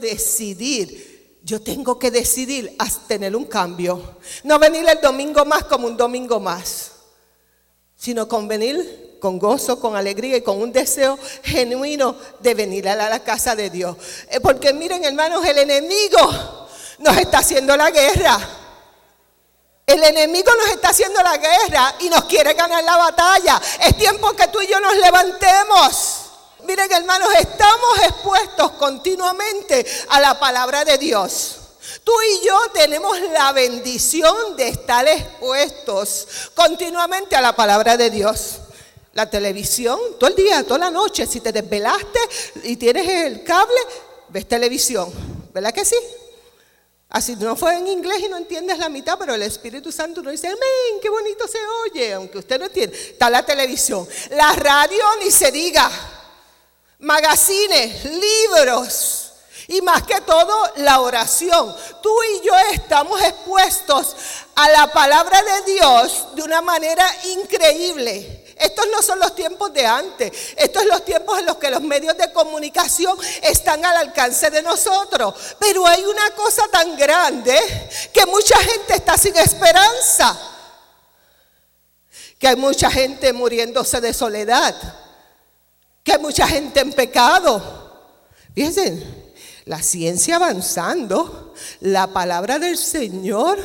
Decidir. Yo tengo que decidir a tener un cambio. No venir el domingo más como un domingo más, sino con venir con gozo, con alegría y con un deseo genuino de venir a la casa de Dios. Eh, porque miren hermanos, el enemigo nos está haciendo la guerra. El enemigo nos está haciendo la guerra y nos quiere ganar la batalla. Es tiempo que tú y yo nos levantemos. Miren hermanos, estamos expuestos continuamente a la palabra de Dios. Tú y yo tenemos la bendición de estar expuestos continuamente a la palabra de Dios. La televisión, todo el día, toda la noche, si te desvelaste y tienes el cable, ves televisión. ¿Verdad que sí? Así no fue en inglés y no entiendes la mitad, pero el Espíritu Santo nos dice, amén, qué bonito se oye, aunque usted no entiende. Está la televisión. La radio ni se diga magazines, libros y más que todo la oración. Tú y yo estamos expuestos a la palabra de Dios de una manera increíble. Estos no son los tiempos de antes, estos son los tiempos en los que los medios de comunicación están al alcance de nosotros. Pero hay una cosa tan grande que mucha gente está sin esperanza, que hay mucha gente muriéndose de soledad que hay mucha gente en pecado. Fíjense, la ciencia avanzando, la palabra del Señor,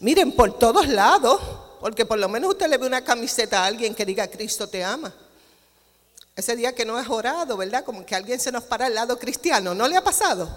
miren, por todos lados, porque por lo menos usted le ve una camiseta a alguien que diga Cristo te ama. Ese día que no es orado, ¿verdad? Como que alguien se nos para al lado cristiano, ¿no le ha pasado?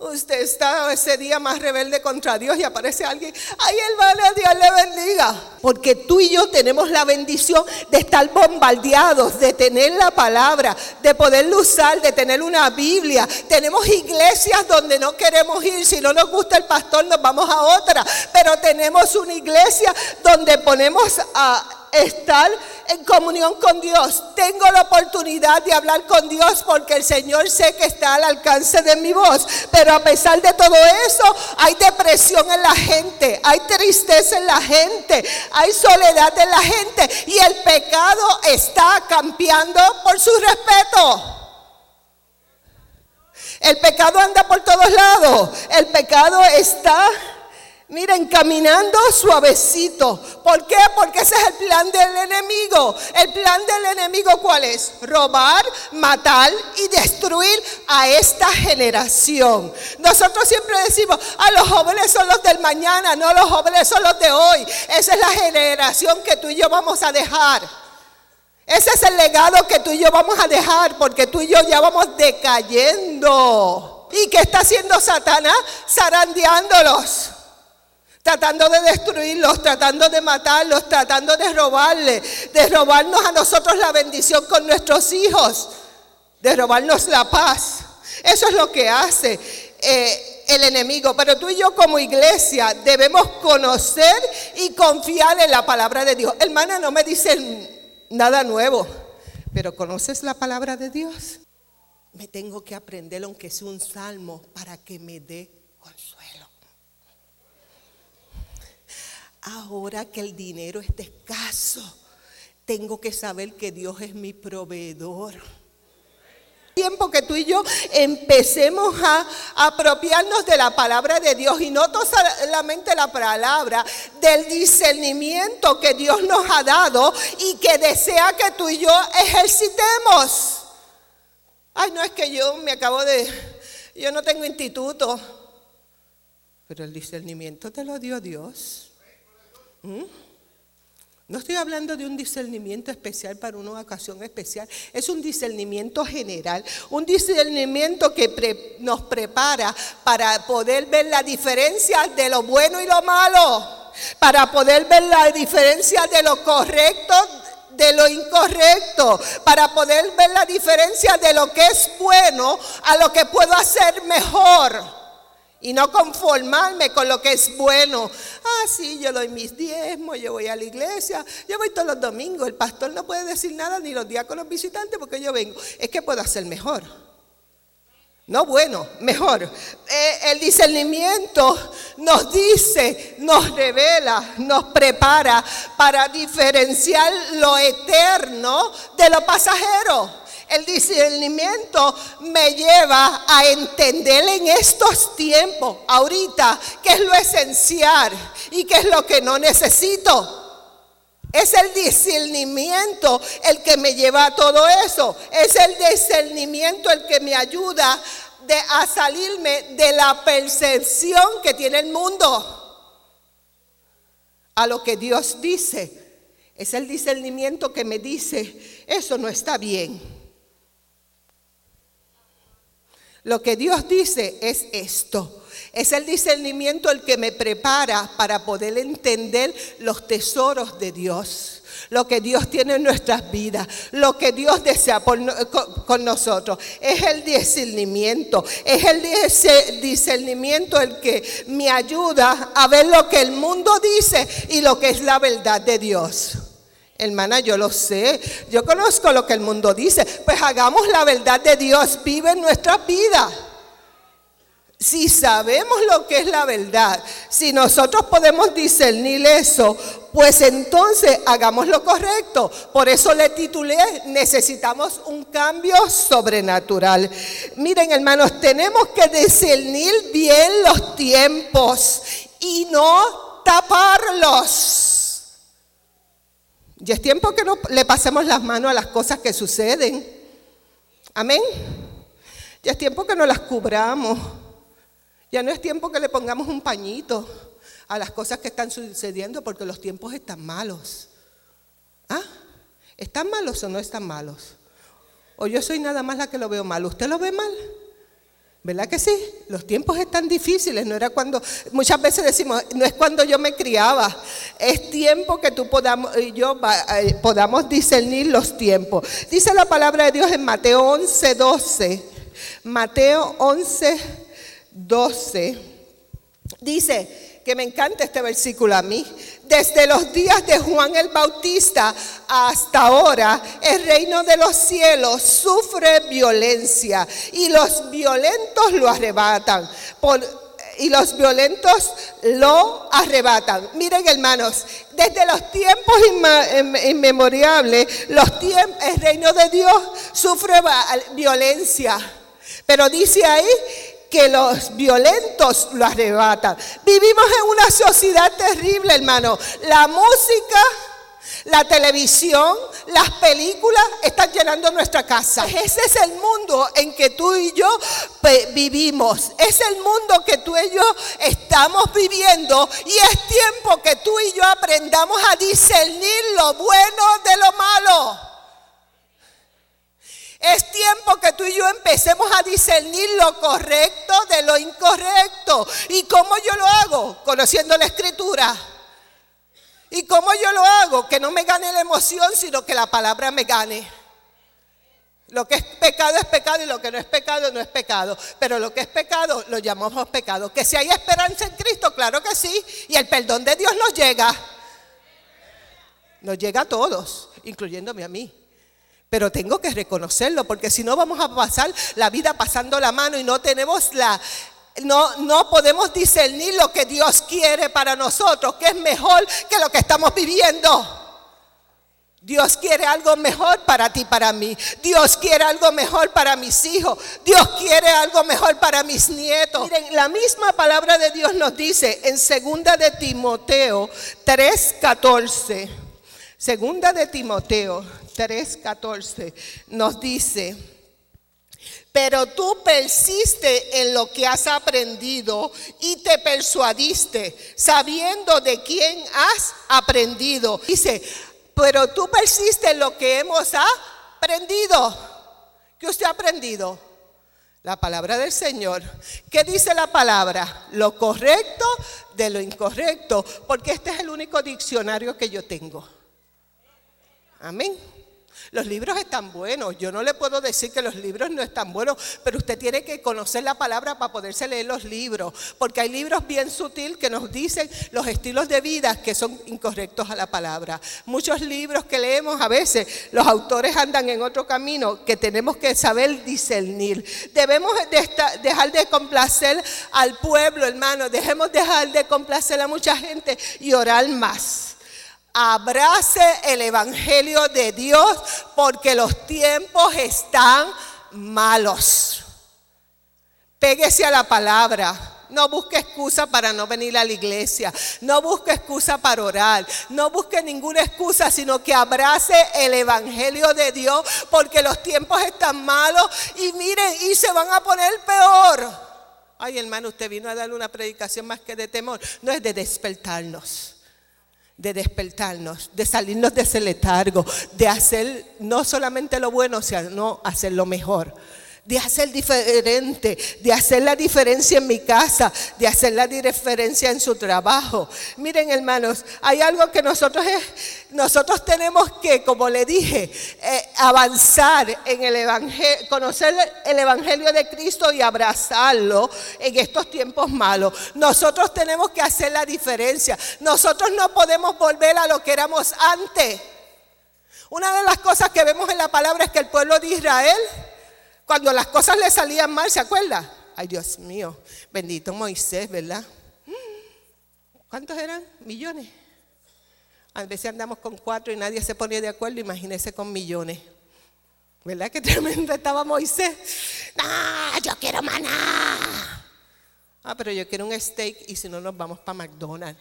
Usted está ese día más rebelde contra Dios y aparece alguien, ay hermano, Dios le bendiga. Porque tú y yo tenemos la bendición de estar bombardeados, de tener la palabra, de poderlo usar, de tener una Biblia. Tenemos iglesias donde no queremos ir, si no nos gusta el pastor nos vamos a otra, pero tenemos una iglesia donde ponemos a estar en comunión con Dios. Tengo la oportunidad de hablar con Dios porque el Señor sé que está al alcance de mi voz. Pero a pesar de todo eso, hay depresión en la gente, hay tristeza en la gente, hay soledad en la gente y el pecado está campeando por su respeto. El pecado anda por todos lados. El pecado está Miren, caminando suavecito. ¿Por qué? Porque ese es el plan del enemigo. El plan del enemigo cuál es? Robar, matar y destruir a esta generación. Nosotros siempre decimos, a ah, los jóvenes son los del mañana, no los jóvenes son los de hoy. Esa es la generación que tú y yo vamos a dejar. Ese es el legado que tú y yo vamos a dejar porque tú y yo ya vamos decayendo. ¿Y qué está haciendo Satanás? Zarandeándolos tratando de destruirlos, tratando de matarlos, tratando de robarle, de robarnos a nosotros la bendición con nuestros hijos, de robarnos la paz. Eso es lo que hace eh, el enemigo. Pero tú y yo como iglesia debemos conocer y confiar en la palabra de Dios. Hermana, no me dicen nada nuevo, pero ¿conoces la palabra de Dios? Me tengo que aprender aunque sea un salmo para que me dé ahora que el dinero es escaso, tengo que saber que Dios es mi proveedor. Tiempo que tú y yo empecemos a apropiarnos de la palabra de Dios y no solamente la palabra, del discernimiento que Dios nos ha dado y que desea que tú y yo ejercitemos. Ay, no es que yo me acabo de, yo no tengo instituto, pero el discernimiento te lo dio Dios. ¿Mm? No estoy hablando de un discernimiento especial para una ocasión especial, es un discernimiento general, un discernimiento que nos prepara para poder ver la diferencia de lo bueno y lo malo, para poder ver la diferencia de lo correcto de lo incorrecto, para poder ver la diferencia de lo que es bueno a lo que puedo hacer mejor. Y no conformarme con lo que es bueno. Ah, sí, yo doy mis diezmos, yo voy a la iglesia, yo voy todos los domingos. El pastor no puede decir nada, ni los diáconos visitantes, porque yo vengo. Es que puedo hacer mejor. No bueno, mejor. Eh, el discernimiento nos dice, nos revela, nos prepara para diferenciar lo eterno de lo pasajero. El discernimiento me lleva a entender en estos tiempos, ahorita, qué es lo esencial y qué es lo que no necesito. Es el discernimiento el que me lleva a todo eso. Es el discernimiento el que me ayuda a salirme de la percepción que tiene el mundo a lo que Dios dice. Es el discernimiento que me dice, eso no está bien. Lo que Dios dice es esto. Es el discernimiento el que me prepara para poder entender los tesoros de Dios, lo que Dios tiene en nuestras vidas, lo que Dios desea con, con, nosotros. Es el discernimiento, es el discernimiento el que me ayuda a ver lo que el mundo dice y lo que es la verdad de Dios. Hermana, yo lo sé, yo conozco lo que el mundo dice, pues hagamos la verdad de Dios, vive en nuestras vidas. Si sabemos lo que es la verdad, si nosotros podemos discernir eso, pues entonces hagamos lo correcto. Por eso le titulé, necesitamos un cambio sobrenatural. Miren hermanos, tenemos que discernir bien los tiempos y no taparlos. Y es tiempo que no le pasemos las manos a las cosas que suceden. Amén. Ya es tiempo que no las cubramos. Ya no es tiempo que le pongamos un pañito a las cosas que están sucediendo porque los tiempos están malos. ¿Ah? ¿Están malos o no están malos? O yo soy nada más la que lo veo mal. ¿Usted lo ve mal? ¿Verdad que sí? Los tiempos están difíciles, no era cuando, muchas veces decimos, no es cuando yo me criaba, es tiempo que tú podamos, y yo eh, podamos discernir los tiempos. Dice la palabra de Dios en Mateo 11, 12, Mateo 11, 12, dice que me encanta este versículo a mí. Desde los días de Juan el Bautista hasta ahora, el reino de los cielos sufre violencia y los violentos lo arrebatan. y los violentos lo arrebatan. Miren hermanos, desde los tiempos inmemorables, los el reino de Dios sufre violencia. Pero dice ahí que los violentos lo arrebatan. Vivimos en una sociedad terrible, hermano. La música, la televisión, las películas están llenando nuestra casa. Ese es el mundo en que tú y yo vivimos. Es el mundo que tú y yo estamos viviendo. Y es tiempo que tú y yo aprendamos a discernir lo bueno de lo malo. Es tiempo que tú y yo empecemos a discernir lo correcto de lo incorrecto. ¿Y cómo yo lo hago? Conociendo la escritura. ¿Y cómo yo lo hago? Que no me gane la emoción, sino que la palabra me gane. Lo que es pecado es pecado y lo que no es pecado no es pecado. Pero lo que es pecado lo llamamos pecado. Que si hay esperanza en Cristo, claro que sí. Y el perdón de Dios nos llega. Nos llega a todos, incluyéndome a mí. Pero tengo que reconocerlo, porque si no vamos a pasar la vida pasando la mano y no tenemos la, no, no podemos discernir lo que Dios quiere para nosotros, que es mejor que lo que estamos viviendo. Dios quiere algo mejor para ti, para mí. Dios quiere algo mejor para mis hijos. Dios quiere algo mejor para mis nietos. Miren, la misma palabra de Dios nos dice en segunda de Timoteo 3:14. Segunda de Timoteo 3:14 nos dice, pero tú persiste en lo que has aprendido y te persuadiste, sabiendo de quién has aprendido. Dice, pero tú persiste en lo que hemos aprendido. ¿Qué usted ha aprendido? La palabra del Señor. ¿Qué dice la palabra? Lo correcto de lo incorrecto, porque este es el único diccionario que yo tengo. Amén. Los libros están buenos. Yo no le puedo decir que los libros no están buenos, pero usted tiene que conocer la palabra para poderse leer los libros. Porque hay libros bien sutil que nos dicen los estilos de vida que son incorrectos a la palabra. Muchos libros que leemos a veces, los autores andan en otro camino que tenemos que saber discernir. Debemos dejar de complacer al pueblo, hermano. Dejemos dejar de complacer a mucha gente y orar más abrace el Evangelio de Dios porque los tiempos están malos. Péguese a la palabra. No busque excusa para no venir a la iglesia. No busque excusa para orar. No busque ninguna excusa, sino que abrace el Evangelio de Dios porque los tiempos están malos y miren, y se van a poner peor. Ay, hermano, usted vino a dar una predicación más que de temor. No es de despertarnos de despertarnos, de salirnos de ese letargo, de hacer no solamente lo bueno, sino hacer lo mejor de hacer diferente, de hacer la diferencia en mi casa, de hacer la diferencia en su trabajo. Miren hermanos, hay algo que nosotros, nosotros tenemos que, como le dije, eh, avanzar en el evangelio, conocer el evangelio de Cristo y abrazarlo en estos tiempos malos. Nosotros tenemos que hacer la diferencia. Nosotros no podemos volver a lo que éramos antes. Una de las cosas que vemos en la palabra es que el pueblo de Israel cuando las cosas le salían mal, ¿se acuerda? Ay, Dios mío, bendito Moisés, ¿verdad? ¿Cuántos eran? Millones. A veces andamos con cuatro y nadie se ponía de acuerdo, imagínese con millones. ¿Verdad que tremendo estaba Moisés? ¡Ah, yo quiero maná! Ah, pero yo quiero un steak y si no nos vamos para McDonald's.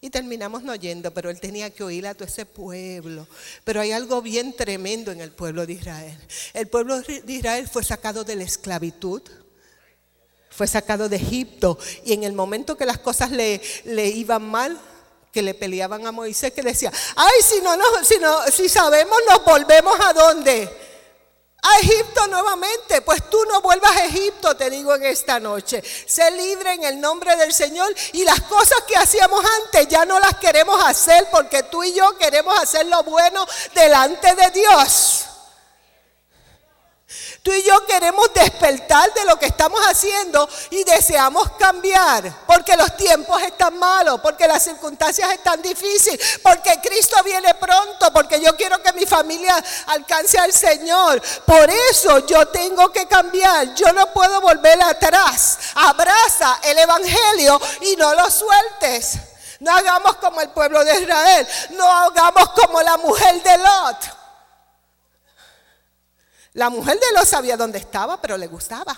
Y terminamos no yendo, pero él tenía que oír a todo ese pueblo. Pero hay algo bien tremendo en el pueblo de Israel. El pueblo de Israel fue sacado de la esclavitud fue sacado de Egipto y en el momento que las cosas le, le, iban mal, que le peleaban a Moisés, que decía, ay, si no, no, si no, si sabemos, nos volvemos a dónde? A Egipto nuevamente. Pues tú no vuelvas a Egipto, te digo en esta noche. Sé libre en el nombre del Señor y las cosas que hacíamos antes ya no las queremos hacer porque tú y yo queremos hacer lo bueno delante de Dios. Tú y yo queremos despertar de lo que estamos haciendo y deseamos cambiar, porque los tiempos están malos, porque las circunstancias están difíciles, porque Cristo viene pronto, porque yo quiero que mi familia alcance al Señor. Por eso yo tengo que cambiar, yo no puedo volver atrás. Abraza el Evangelio y no lo sueltes. No hagamos como el pueblo de Israel, no hagamos como la mujer de Lot la mujer de Lot sabía dónde estaba, pero le gustaba.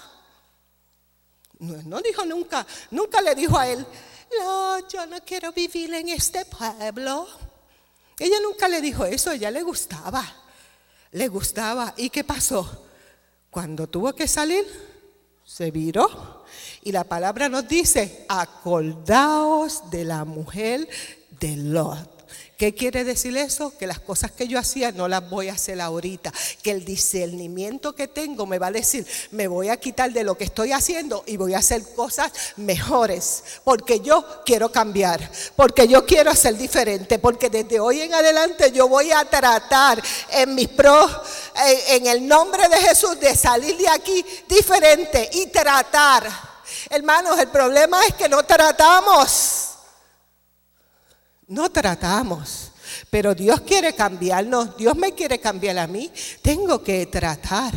No, dijo nunca, nunca le dijo a él, no, yo no quiero vivir en este pueblo. Ella nunca le dijo eso, ella le gustaba, le gustaba. ¿Y qué pasó? Cuando tuvo que salir, se viró. Y la palabra nos dice, acordaos de la mujer de Lot. ¿Qué quiere decir eso? Que las cosas que yo hacía no las voy a hacer ahorita. Que el discernimiento que tengo me va a decir, me voy a quitar de lo que estoy haciendo y voy a hacer cosas mejores. Porque yo quiero cambiar. Porque yo quiero ser diferente. Porque desde hoy en adelante yo voy a tratar en mis pros, en, el nombre de Jesús, de salir de aquí diferente y tratar. Hermanos, el problema es que no tratamos. No tratamos. Pero Dios quiere cambiarnos, Dios me quiere cambiar a mí. Tengo que tratar.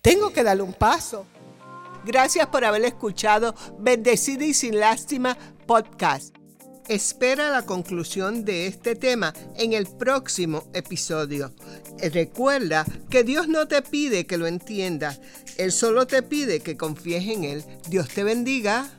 Tengo que darle un paso. Gracias por haber escuchado Bendecida y sin lástima podcast. Espera la conclusión de este tema en el próximo episodio. Recuerda que Dios no te pide que lo entiendas, Él solo te pide que confíes en Él. Dios te bendiga.